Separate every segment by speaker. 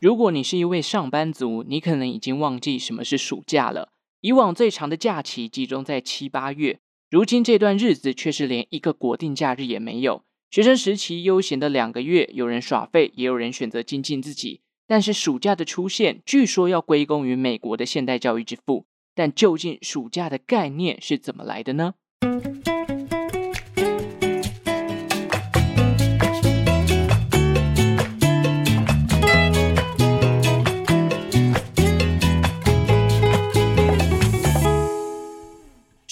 Speaker 1: 如果你是一位上班族，你可能已经忘记什么是暑假了。以往最长的假期集中在七八月，如今这段日子却是连一个国定假日也没有。学生时期悠闲的两个月，有人耍废，也有人选择精进自己。但是暑假的出现，据说要归功于美国的现代教育之父。但究竟暑假的概念是怎么来的呢？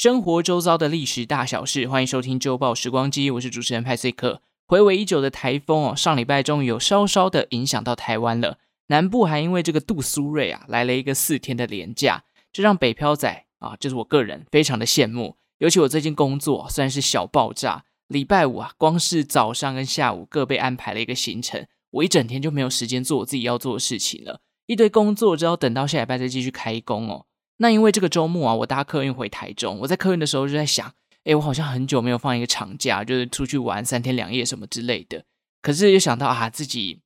Speaker 1: 生活周遭的历史大小事，欢迎收听《周报时光机》，我是主持人派翠克。回味已久的台风哦，上礼拜终于有稍稍的影响到台湾了。南部还因为这个杜苏芮啊，来了一个四天的连假，这让北漂仔啊，就是我个人非常的羡慕。尤其我最近工作虽然是小爆炸，礼拜五啊，光是早上跟下午各被安排了一个行程，我一整天就没有时间做我自己要做的事情了，一堆工作只要等到下礼拜再继续开工哦。那因为这个周末啊，我搭客运回台中。我在客运的时候就在想，哎，我好像很久没有放一个长假，就是出去玩三天两夜什么之类的。可是又想到啊，自己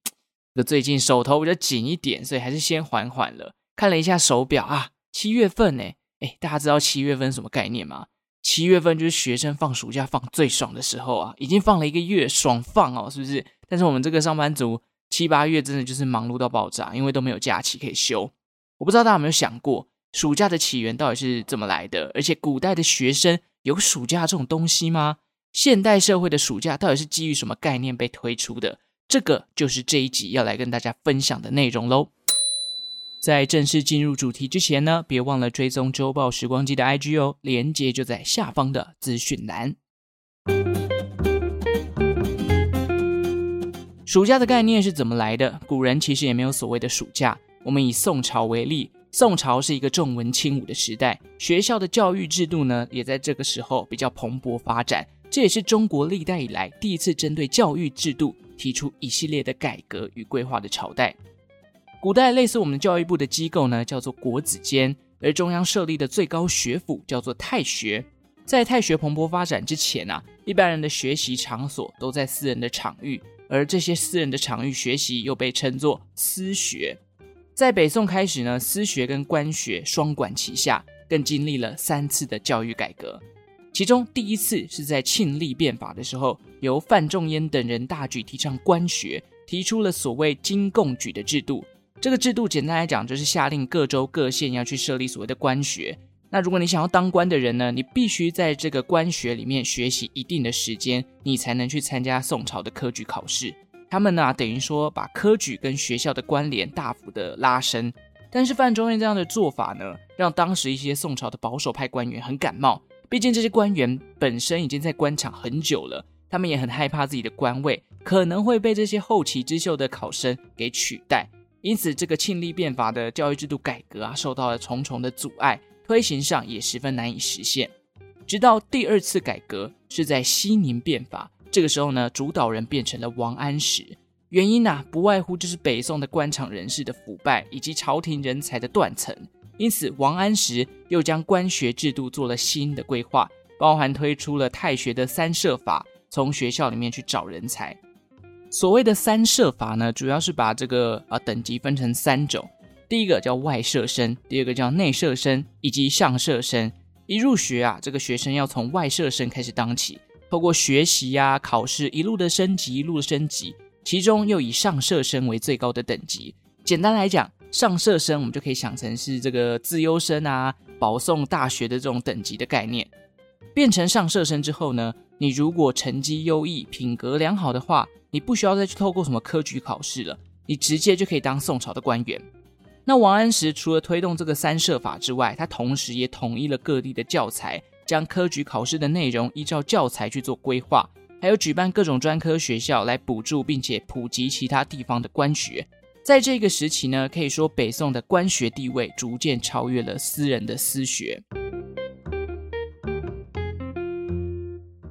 Speaker 1: 的最近手头比较紧一点，所以还是先缓缓了。看了一下手表啊，七月份呢，哎，大家知道七月份什么概念吗？七月份就是学生放暑假放最爽的时候啊，已经放了一个月，爽放哦，是不是？但是我们这个上班族七八月真的就是忙碌到爆炸，因为都没有假期可以休。我不知道大家有没有想过。暑假的起源到底是怎么来的？而且古代的学生有暑假这种东西吗？现代社会的暑假到底是基于什么概念被推出的？这个就是这一集要来跟大家分享的内容喽。在正式进入主题之前呢，别忘了追踪周报时光机的 IG 哦，连接就在下方的资讯栏。暑假的概念是怎么来的？古人其实也没有所谓的暑假。我们以宋朝为例。宋朝是一个重文轻武的时代，学校的教育制度呢，也在这个时候比较蓬勃发展。这也是中国历代以来第一次针对教育制度提出一系列的改革与规划的朝代。古代类似我们教育部的机构呢，叫做国子监，而中央设立的最高学府叫做太学。在太学蓬勃发展之前啊，一般人的学习场所都在私人的场域，而这些私人的场域学习又被称作私学。在北宋开始呢，私学跟官学双管齐下，更经历了三次的教育改革。其中第一次是在庆历变法的时候，由范仲淹等人大举提倡官学，提出了所谓京贡举的制度。这个制度简单来讲，就是下令各州各县要去设立所谓的官学。那如果你想要当官的人呢，你必须在这个官学里面学习一定的时间，你才能去参加宋朝的科举考试。他们呢，等于说把科举跟学校的关联大幅的拉伸，但是范仲淹这样的做法呢，让当时一些宋朝的保守派官员很感冒。毕竟这些官员本身已经在官场很久了，他们也很害怕自己的官位可能会被这些后起之秀的考生给取代。因此，这个庆历变法的教育制度改革啊，受到了重重的阻碍，推行上也十分难以实现。直到第二次改革是在熙宁变法。这个时候呢，主导人变成了王安石，原因呢、不外乎就是北宋的官场人士的腐败以及朝廷人才的断层。因此，王安石又将官学制度做了新的规划，包含推出了太学的三设法，从学校里面去找人才。所谓的三设法呢，主要是把这个啊等级分成三种，第一个叫外设生，第二个叫内设生，以及上设生。一入学啊，这个学生要从外设生开始当起。透过学习呀、考试，一路的升级，一路的升级，其中又以上社生为最高的等级。简单来讲，上社生我们就可以想成是这个资优生啊、保送大学的这种等级的概念。变成上社生之后呢，你如果成绩优异、品格良好的话，你不需要再去透过什么科举考试了，你直接就可以当宋朝的官员。那王安石除了推动这个三社法之外，他同时也统一了各地的教材。将科举考试的内容依照教材去做规划，还有举办各种专科学校来补助并且普及其他地方的官学。在这个时期呢，可以说北宋的官学地位逐渐超越了私人的私学。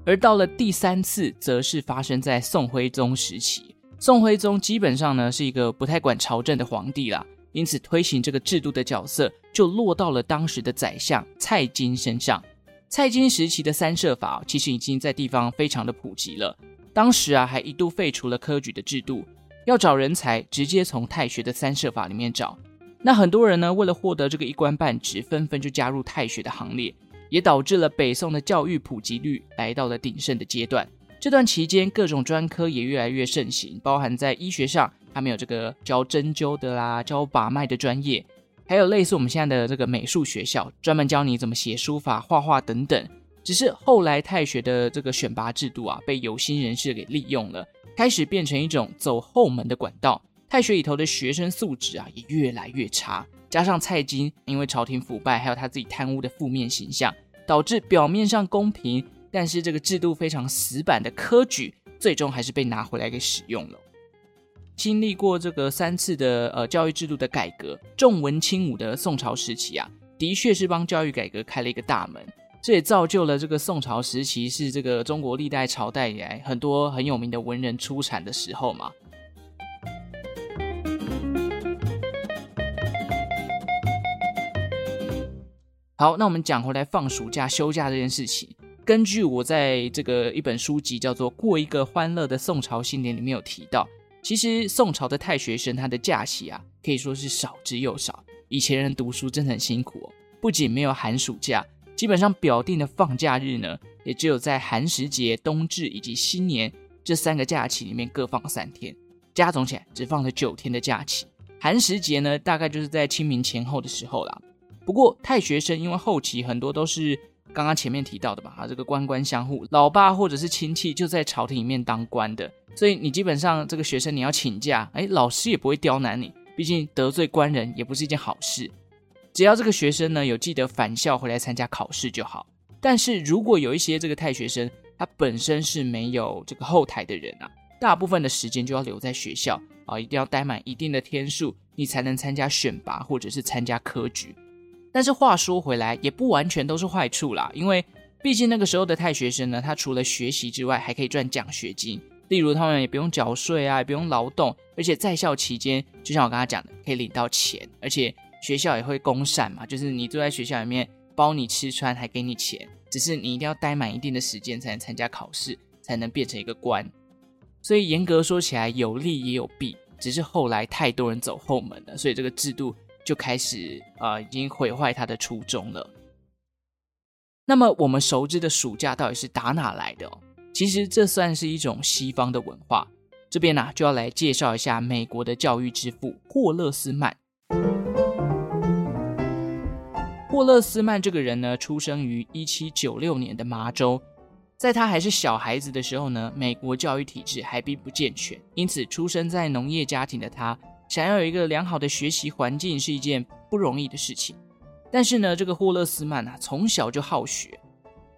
Speaker 1: 而到了第三次，则是发生在宋徽宗时期。宋徽宗基本上呢是一个不太管朝政的皇帝啦，因此推行这个制度的角色就落到了当时的宰相蔡京身上。蔡京时期的三设法其实已经在地方非常的普及了。当时啊，还一度废除了科举的制度。要找人才，直接从太学的三社法里面找。那很多人呢，为了获得这个一官半职，纷纷就加入太学的行列，也导致了北宋的教育普及率来到了鼎盛的阶段。这段期间，各种专科也越来越盛行，包含在医学上，他们有这个教针灸的啦，教把脉的专业，还有类似我们现在的这个美术学校，专门教你怎么写书法、画画等等。只是后来太学的这个选拔制度啊，被有心人士给利用了，开始变成一种走后门的管道。太学里头的学生素质啊，也越来越差。加上蔡京因为朝廷腐败，还有他自己贪污的负面形象，导致表面上公平，但是这个制度非常死板的科举，最终还是被拿回来给使用了。经历过这个三次的呃教育制度的改革，重文轻武的宋朝时期啊，的确是帮教育改革开了一个大门。这也造就了这个宋朝时期是这个中国历代朝代以来很多很有名的文人出产的时候嘛。好，那我们讲回来放暑假休假这件事情。根据我在这个一本书籍叫做《过一个欢乐的宋朝新年》里面有提到，其实宋朝的太学生他的假期啊，可以说是少之又少。以前人读书真的很辛苦哦，不仅没有寒暑假，基本上表定的放假日呢，也只有在寒食节、冬至以及新年这三个假期里面各放三天，加总起来只放了九天的假期。寒食节呢，大概就是在清明前后的时候啦。不过太学生因为后期很多都是刚刚前面提到的吧，啊，这个官官相护，老爸或者是亲戚就在朝廷里面当官的，所以你基本上这个学生你要请假，哎，老师也不会刁难你，毕竟得罪官人也不是一件好事。只要这个学生呢有记得返校回来参加考试就好。但是如果有一些这个太学生他本身是没有这个后台的人啊，大部分的时间就要留在学校啊，一定要待满一定的天数，你才能参加选拔或者是参加科举。但是话说回来，也不完全都是坏处啦，因为毕竟那个时候的太学生呢，他除了学习之外，还可以赚奖学金。例如他们也不用缴税啊，也不用劳动，而且在校期间，就像我刚刚讲的，可以领到钱，而且学校也会公膳嘛，就是你住在学校里面，包你吃穿，还给你钱，只是你一定要待满一定的时间才能参加考试，才能变成一个官。所以严格说起来，有利也有弊，只是后来太多人走后门了，所以这个制度。就开始啊、已经毁坏他的初衷了。那么我们熟知的暑假到底是打哪来的？其实这算是一种西方的文化。这边呢、啊、就要来介绍一下美国的教育之父霍勒斯曼。霍勒斯曼这个人呢，出生于一七九六年的麻州。在他还是小孩子的时候呢，美国教育体制还并不健全，因此出生在农业家庭的他。想要有一个良好的学习环境是一件不容易的事情，但是呢，这个霍勒斯曼啊，从小就好学，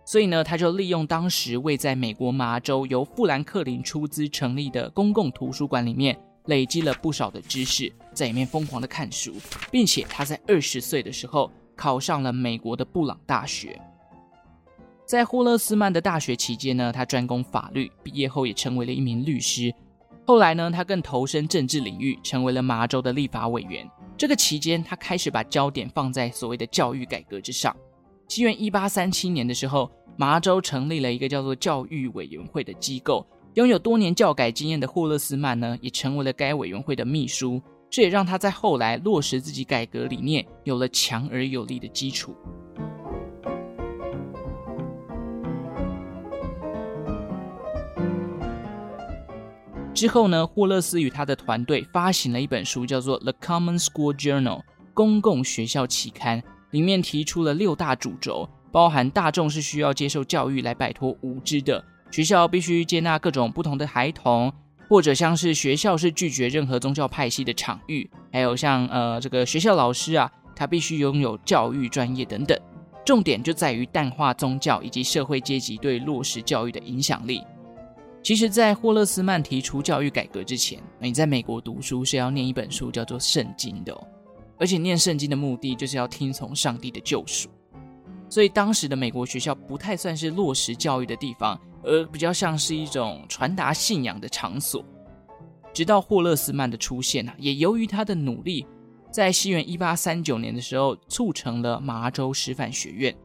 Speaker 1: 所以呢，他就利用当时位在美国麻州由富兰克林出资成立的公共图书馆里面，累积了不少的知识，在里面疯狂的看书，并且他在二十岁的时候考上了美国的布朗大学。在霍勒斯曼的大学期间呢，他专攻法律，毕业后也成为了一名律师。后来呢，他更投身政治领域，成为了麻州的立法委员。这个期间，他开始把焦点放在所谓的教育改革之上。西元一八三七年的时候，麻州成立了一个叫做教育委员会的机构。拥有多年教改经验的霍勒斯曼呢，也成为了该委员会的秘书。这也让他在后来落实自己改革理念，有了强而有力的基础。之后呢，霍勒斯与他的团队发行了一本书，叫做《The Common School Journal》公共学校期刊，里面提出了六大主轴，包含大众是需要接受教育来摆脱无知的，学校必须接纳各种不同的孩童，或者像是学校是拒绝任何宗教派系的场域，还有像呃这个学校老师啊，他必须拥有教育专业等等。重点就在于淡化宗教以及社会阶级对落实教育的影响力。其实，在霍勒斯曼提出教育改革之前，你在美国读书是要念一本书叫做《圣经》的哦，而且念圣经的目的就是要听从上帝的救赎。所以，当时的美国学校不太算是落实教育的地方，而比较像是一种传达信仰的场所。直到霍勒斯曼的出现啊，也由于他的努力，在西元一八三九年的时候，促成了麻州师范学院。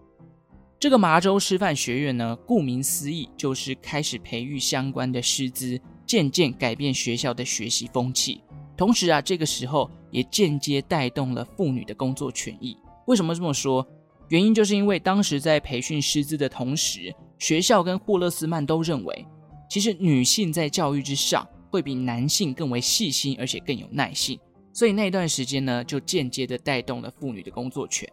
Speaker 1: 这个麻州师范学院呢，顾名思义，就是开始培育相关的师资，渐渐改变学校的学习风气。同时啊，这个时候也间接带动了妇女的工作权益。为什么这么说？原因就是因为当时在培训师资的同时，学校跟霍勒斯曼都认为，其实女性在教育之上会比男性更为细心，而且更有耐性。所以那段时间呢，就间接的带动了妇女的工作权。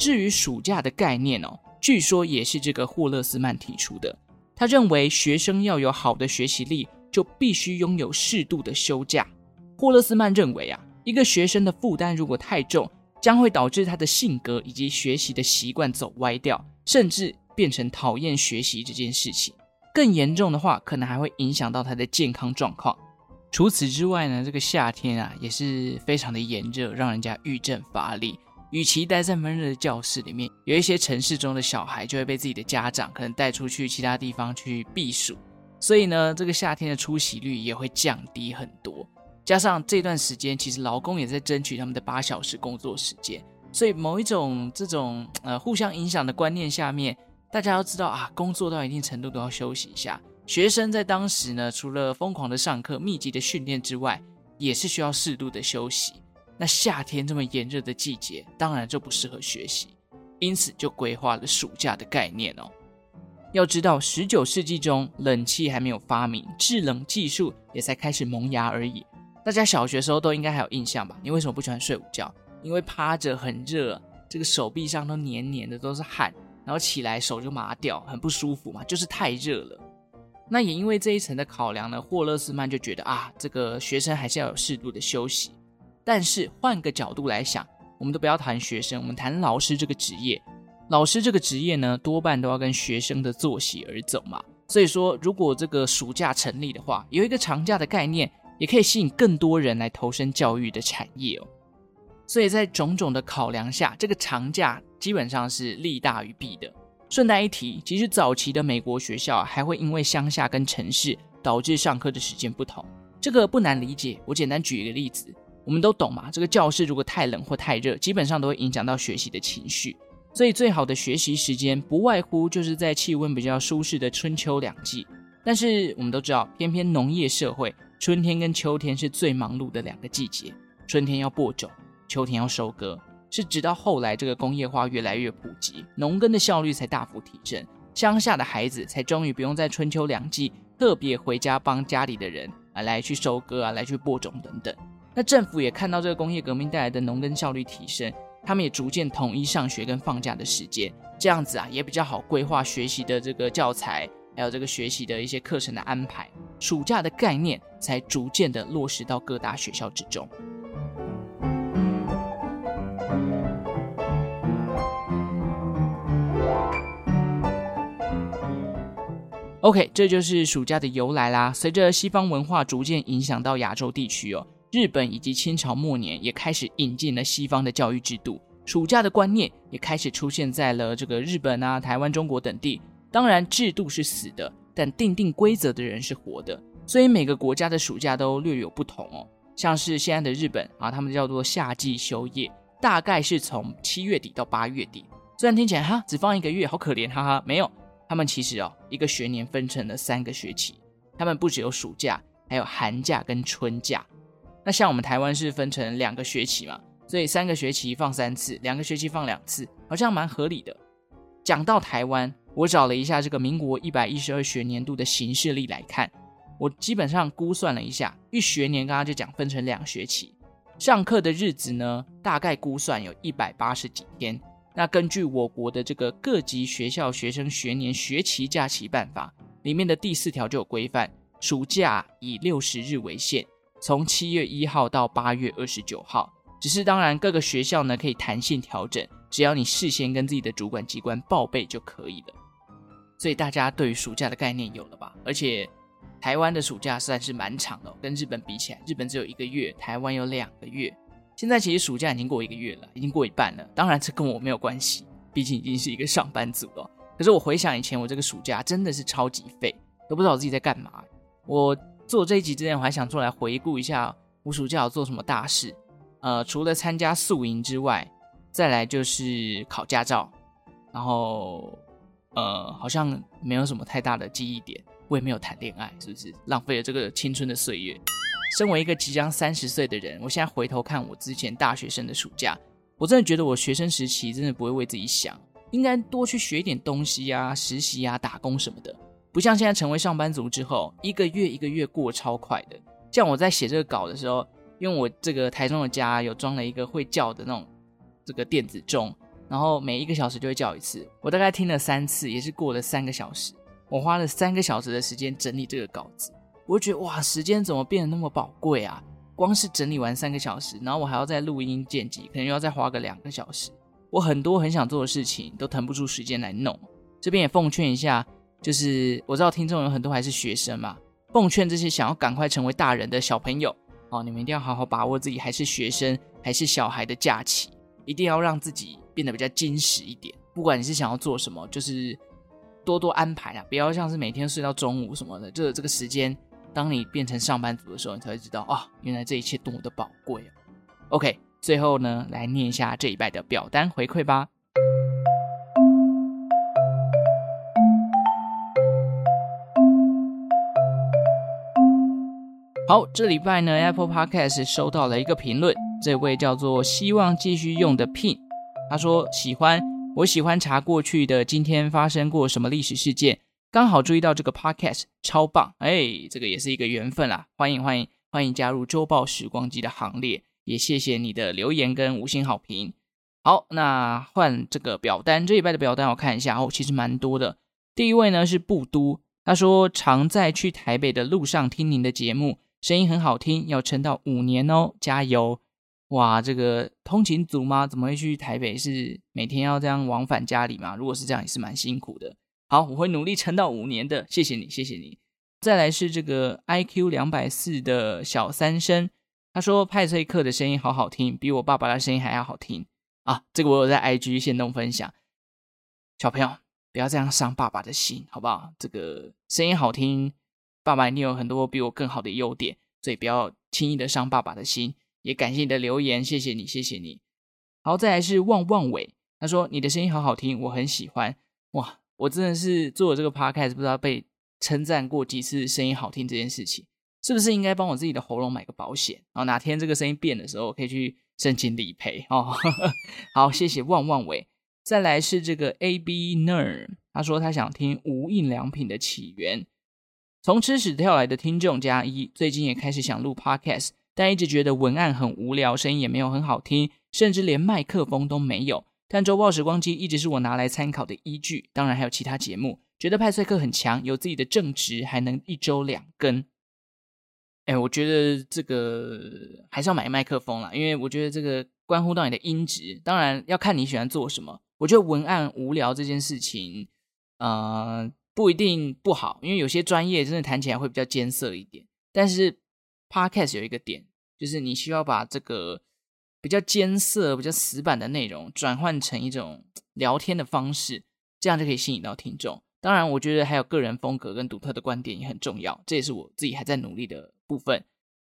Speaker 1: 至于暑假的概念哦，据说也是这个霍勒斯曼提出的。他认为学生要有好的学习力，就必须拥有适度的休假。霍勒斯曼认为啊，一个学生的负担如果太重，将会导致他的性格以及学习的习惯走歪掉，甚至变成讨厌学习这件事情。更严重的话，可能还会影响到他的健康状况。除此之外呢，这个夏天啊，也是非常的炎热，让人家郁症乏力。与其待在闷热的教室里面，有一些城市中的小孩就会被自己的家长可能带出去其他地方去避暑，所以呢，这个夏天的出席率也会降低很多。加上这段时间，其实劳工也在争取他们的八小时工作时间，所以某一种这种呃互相影响的观念下面，大家要知道啊，工作到一定程度都要休息一下。学生在当时呢，除了疯狂的上课、密集的训练之外，也是需要适度的休息。那夏天这么炎热的季节，当然就不适合学习，因此就规划了暑假的概念哦。要知道，十九世纪中冷气还没有发明，制冷技术也才开始萌芽而已。大家小学时候都应该还有印象吧？你为什么不喜欢睡午觉？因为趴着很热，这个手臂上都黏黏的，都是汗，然后起来手就麻掉，很不舒服嘛，就是太热了。那也因为这一层的考量呢，霍勒斯曼就觉得啊，这个学生还是要有适度的休息。但是换个角度来想，我们都不要谈学生，我们谈老师这个职业。老师这个职业呢，多半都要跟学生的作息而走嘛。所以说，如果这个暑假成立的话，有一个长假的概念，也可以吸引更多人来投身教育的产业哦。所以在种种的考量下，这个长假基本上是利大于弊的。顺带一提，其实早期的美国学校还会因为乡下跟城市导致上课的时间不同，这个不难理解。我简单举一个例子。我们都懂嘛，这个教室如果太冷或太热，基本上都会影响到学习的情绪。所以最好的学习时间不外乎就是在气温比较舒适的春秋两季。但是我们都知道，偏偏农业社会，春天跟秋天是最忙碌的两个季节。春天要播种，秋天要收割，是直到后来这个工业化越来越普及，农耕的效率才大幅提升，乡下的孩子才终于不用在春秋两季特别回家帮家里的人啊来去收割啊，来去播种等等。那政府也看到这个工业革命带来的农耕效率提升，他们也逐渐统一上学跟放假的时间，这样子啊也比较好规划学习的这个教材，还有这个学习的一些课程的安排，暑假的概念才逐渐的落实到各大学校之中。OK，这就是暑假的由来啦。随着西方文化逐渐影响到亚洲地区哦。日本以及清朝末年也开始引进了西方的教育制度，暑假的观念也开始出现在了这个日本啊、台湾、中国等地。当然，制度是死的，但定定规则的人是活的，所以每个国家的暑假都略有不同哦。像是现在的日本啊，他们叫做夏季休业，大概是从七月底到八月底。虽然听起来哈只放一个月，好可怜，哈哈，没有，他们其实哦一个学年分成了三个学期，他们不只有暑假，还有寒假跟春假。那像我们台湾是分成两个学期嘛，所以三个学期放三次，两个学期放两次，好像蛮合理的。讲到台湾，我找了一下这个民国一百一十二学年度的行事历来看，我基本上估算了一下，一学年刚刚就讲分成两学期，上课的日子呢，大概估算有一百八十几天。那根据我国的这个各级学校学生学年学期假期办法里面的第四条就有规范，暑假以六十日为限。从七月一号到八月二十九号，只是当然各个学校呢可以弹性调整，只要你事先跟自己的主管机关报备就可以了。所以大家对于暑假的概念有了吧？而且台湾的暑假算是蛮长的，跟日本比起来，日本只有一个月，台湾有两个月。现在其实暑假已经过一个月了，已经过一半了。当然这跟我没有关系，毕竟已经是一个上班族了。可是我回想以前，我这个暑假真的是超级废，都不知道我自己在干嘛。我。做这一集之前，我还想出来回顾一下我暑假有做什么大事。呃，除了参加宿营之外，再来就是考驾照，然后呃，好像没有什么太大的记忆点，我也没有谈恋爱，是不是浪费了这个青春的岁月？身为一个即将三十岁的人，我现在回头看我之前大学生的暑假，我真的觉得我学生时期真的不会为自己想，应该多去学一点东西呀、实习呀、打工什么的，不像现在成为上班族之后，一个月一个月过超快的。像我在写这个稿的时候，因为我这个台中的家有装了一个会叫的那种这个电子钟，然后每一个小时就会叫一次。我大概听了三次，也是过了三个小时。我花了三个小时的时间整理这个稿子，我觉得哇，时间怎么变得那么宝贵啊？光是整理完三个小时，然后我还要再录音剪辑，可能又要再花个两个小时。我很多很想做的事情都腾不出时间来弄。这边也奉劝一下，就是我知道听众有很多还是学生嘛。奉劝这些想要赶快成为大人的小朋友，哦，你们一定要好好把握自己还是学生还是小孩的假期，一定要让自己变得比较矜实一点。不管你是想要做什么，就是多多安排啊，不要像是每天睡到中午什么的。这这个时间，当你变成上班族的时候，你才会知道啊，原来这一切多么的宝贵哦。OK，最后呢，来念一下这一拜的表单回馈吧。好，这礼拜呢，Apple Podcast 收到了一个评论，这位叫做希望继续用的 Pin，他说喜欢，我喜欢查过去的今天发生过什么历史事件，刚好注意到这个 Podcast 超棒，哎，这个也是一个缘分啦，欢迎欢迎欢迎加入周报时光机的行列，也谢谢你的留言跟五星好评。好，那换这个表单，这礼拜的表单我看一下哦，其实蛮多的。第一位呢是布都，他说常在去台北的路上听您的节目。声音很好听，要撑到五年哦，加油！哇，这个通勤族吗？怎么会去台北？是每天要这样往返家里吗？如果是这样，也是蛮辛苦的。好，我会努力撑到五年的，谢谢你，谢谢你。再来是这个 IQ 两百四的小三生，他说派翠克的声音好好听，比我爸爸的声音还要好听啊！这个我有在 IG 限动分享。小朋友，不要这样伤爸爸的心，好不好？这个声音好听。爸爸，你有很多比我更好的优点，所以不要轻易的伤爸爸的心。也感谢你的留言，谢谢你，谢谢你。好，再来是旺旺伟，他说你的声音好好听，我很喜欢。哇，我真的是做了这个 podcast，不知道被称赞过几次声音好听这件事情，是不是应该帮我自己的喉咙买个保险？然后哪天这个声音变的时候，可以去申请理赔哦。好，谢谢旺旺伟。再来是这个 A B Ner，他说他想听无印良品的起源。从吃屎跳来的听众加一，最近也开始想录 podcast，但一直觉得文案很无聊，声音也没有很好听，甚至连麦克风都没有。但周报时光机一直是我拿来参考的依据，当然还有其他节目。觉得派翠克很强，有自己的正职，还能一周两更。哎，我觉得这个还是要买麦克风啦，因为我觉得这个关乎到你的音质，当然要看你喜欢做什么。我觉得文案无聊这件事情，嗯、呃。不一定不好，因为有些专业真的谈起来会比较艰涩一点。但是 Podcast 有一个点，就是你需要把这个比较艰涩、比较死板的内容转换成一种聊天的方式，这样就可以吸引到听众。当然，我觉得还有个人风格跟独特的观点也很重要，这也是我自己还在努力的部分。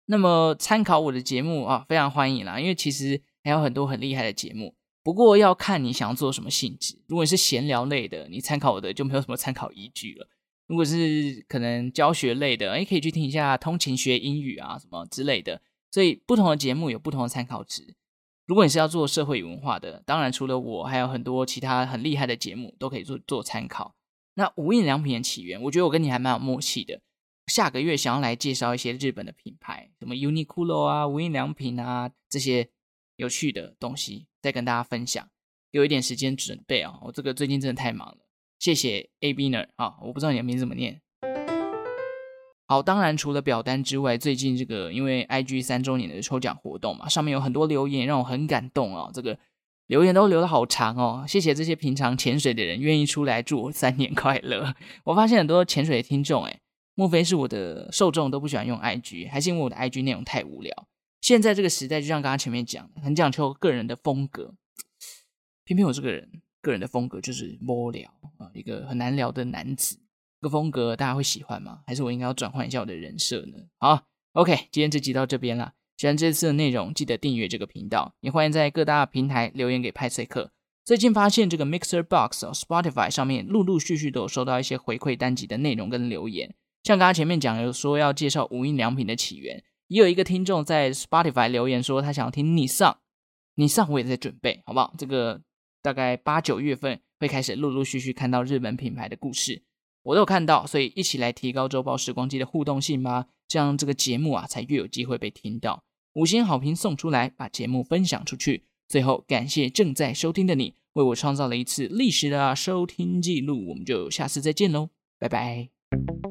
Speaker 1: 那么参考我的节目啊，非常欢迎啦，因为其实还有很多很厉害的节目。不过要看你想要做什么性质。如果你是闲聊类的，你参考我的就没有什么参考依据了。如果是可能教学类的，诶，可以去听一下通勤学英语啊什么之类的。所以不同的节目有不同的参考值。如果你是要做社会与文化的，当然除了我，还有很多其他很厉害的节目都可以做做参考。那无印良品的起源，我觉得我跟你还蛮有默契的。下个月想要来介绍一些日本的品牌，什么 Uniqlo 啊、无印良品啊这些。有趣的东西再跟大家分享，有一点时间准备啊、哦！我这个最近真的太忙了，谢谢 ABner 啊！我不知道你的名字怎么念。好，当然除了表单之外，最近这个因为 I G 三周年的抽奖活动嘛，上面有很多留言让我很感动啊、哦！这个留言都留得好长哦，谢谢这些平常潜水的人愿意出来祝我三年快乐。我发现很多潜水的听众，诶，莫非是我的受众都不喜欢用 I G，还是因为我的 I G 内容太无聊？现在这个时代，就像刚刚前面讲的，很讲求个人的风格。偏偏我这个人个人的风格就是摸聊啊，一个很难聊的男子。这个风格大家会喜欢吗？还是我应该要转换一下我的人设呢？好，OK，今天这集到这边了。喜欢这次的内容，记得订阅这个频道。也欢迎在各大平台留言给派翠克。最近发现这个 Mixer Box 哦，Spotify 上面陆陆续续都有收到一些回馈单集的内容跟留言，像刚刚前面讲有说要介绍无印良品的起源，也有一个听众在 Spotify 留言说他想要听 Nissan，Nissan 我也在准备，好不好？这个大概八九月份会开始陆陆续续看到日本品牌的故事，我都有看到，所以一起来提高周报时光机的互动性吧，这样这个节目啊才越有机会被听到。五星好评送出来，把节目分享出去。最后，感谢正在收听的你，为我创造了一次历史的收听记录。我们就下次再见喽，拜拜。